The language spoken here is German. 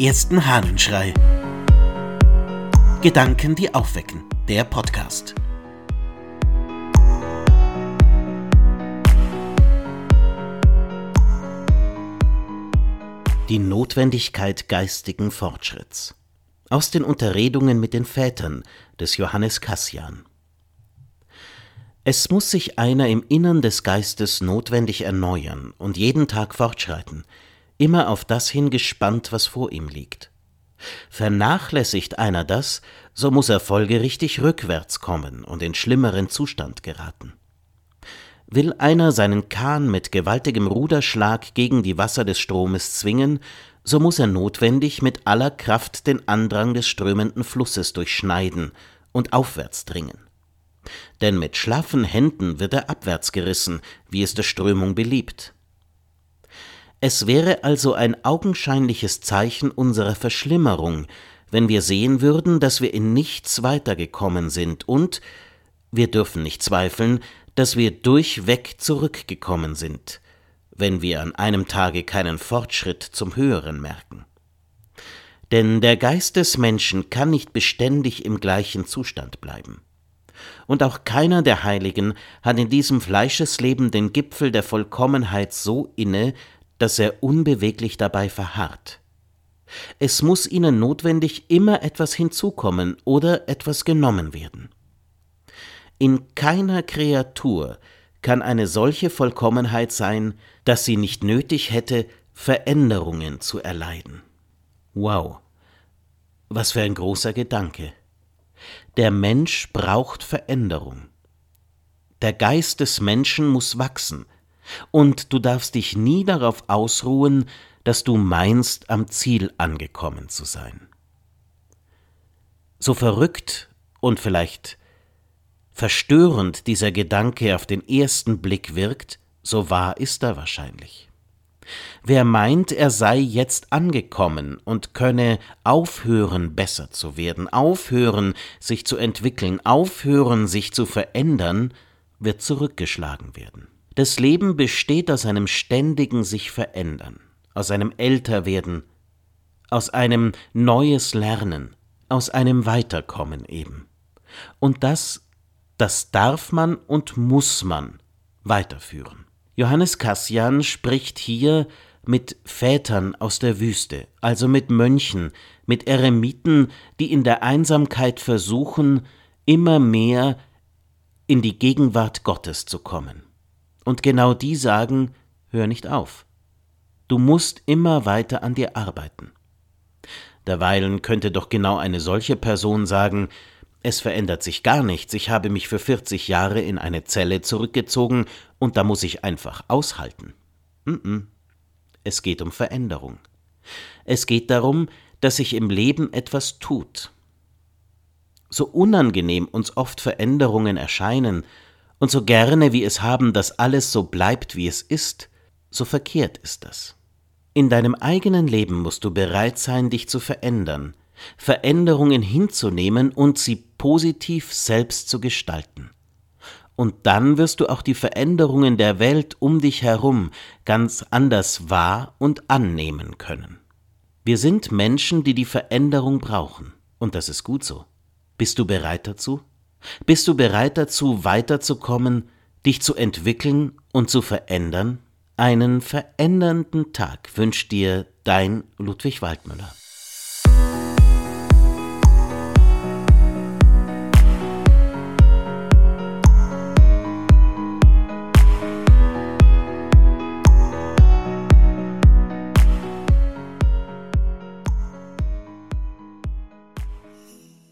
ersten Hahnenschrei. Gedanken, die aufwecken. Der Podcast. Die Notwendigkeit geistigen Fortschritts. Aus den Unterredungen mit den Vätern des Johannes Cassian. Es muss sich einer im Innern des Geistes notwendig erneuern und jeden Tag fortschreiten, immer auf das hingespannt, was vor ihm liegt. Vernachlässigt einer das, so muss er folgerichtig rückwärts kommen und in schlimmeren Zustand geraten. Will einer seinen Kahn mit gewaltigem Ruderschlag gegen die Wasser des Stromes zwingen, so muss er notwendig mit aller Kraft den Andrang des strömenden Flusses durchschneiden und aufwärts dringen denn mit schlaffen Händen wird er abwärts gerissen, wie es der Strömung beliebt. Es wäre also ein augenscheinliches Zeichen unserer Verschlimmerung, wenn wir sehen würden, dass wir in nichts weitergekommen sind und, wir dürfen nicht zweifeln, dass wir durchweg zurückgekommen sind, wenn wir an einem Tage keinen Fortschritt zum Höheren merken. Denn der Geist des Menschen kann nicht beständig im gleichen Zustand bleiben und auch keiner der Heiligen hat in diesem Fleischesleben den Gipfel der Vollkommenheit so inne, dass er unbeweglich dabei verharrt. Es muss ihnen notwendig immer etwas hinzukommen oder etwas genommen werden. In keiner Kreatur kann eine solche Vollkommenheit sein, dass sie nicht nötig hätte, Veränderungen zu erleiden. Wow, was für ein großer Gedanke. Der Mensch braucht Veränderung. Der Geist des Menschen muss wachsen, und du darfst dich nie darauf ausruhen, dass du meinst, am Ziel angekommen zu sein. So verrückt und vielleicht verstörend dieser Gedanke auf den ersten Blick wirkt, so wahr ist er wahrscheinlich. Wer meint, er sei jetzt angekommen und könne aufhören, besser zu werden, aufhören, sich zu entwickeln, aufhören, sich zu verändern, wird zurückgeschlagen werden. Das Leben besteht aus einem ständigen sich verändern, aus einem Älterwerden, aus einem neues Lernen, aus einem Weiterkommen eben. Und das, das darf man und muss man weiterführen. Johannes Cassian spricht hier mit Vätern aus der Wüste, also mit Mönchen, mit Eremiten, die in der Einsamkeit versuchen, immer mehr in die Gegenwart Gottes zu kommen. Und genau die sagen, hör nicht auf. Du musst immer weiter an dir arbeiten. Derweilen könnte doch genau eine solche Person sagen, es verändert sich gar nichts. Ich habe mich für 40 Jahre in eine Zelle zurückgezogen und da muss ich einfach aushalten. Es geht um Veränderung. Es geht darum, dass sich im Leben etwas tut. So unangenehm uns oft Veränderungen erscheinen und so gerne wir es haben, dass alles so bleibt, wie es ist, so verkehrt ist das. In deinem eigenen Leben musst du bereit sein, dich zu verändern, Veränderungen hinzunehmen und sie positiv selbst zu gestalten. Und dann wirst du auch die Veränderungen der Welt um dich herum ganz anders wahr und annehmen können. Wir sind Menschen, die die Veränderung brauchen. Und das ist gut so. Bist du bereit dazu? Bist du bereit dazu, weiterzukommen, dich zu entwickeln und zu verändern? Einen verändernden Tag wünscht dir dein Ludwig Waldmüller.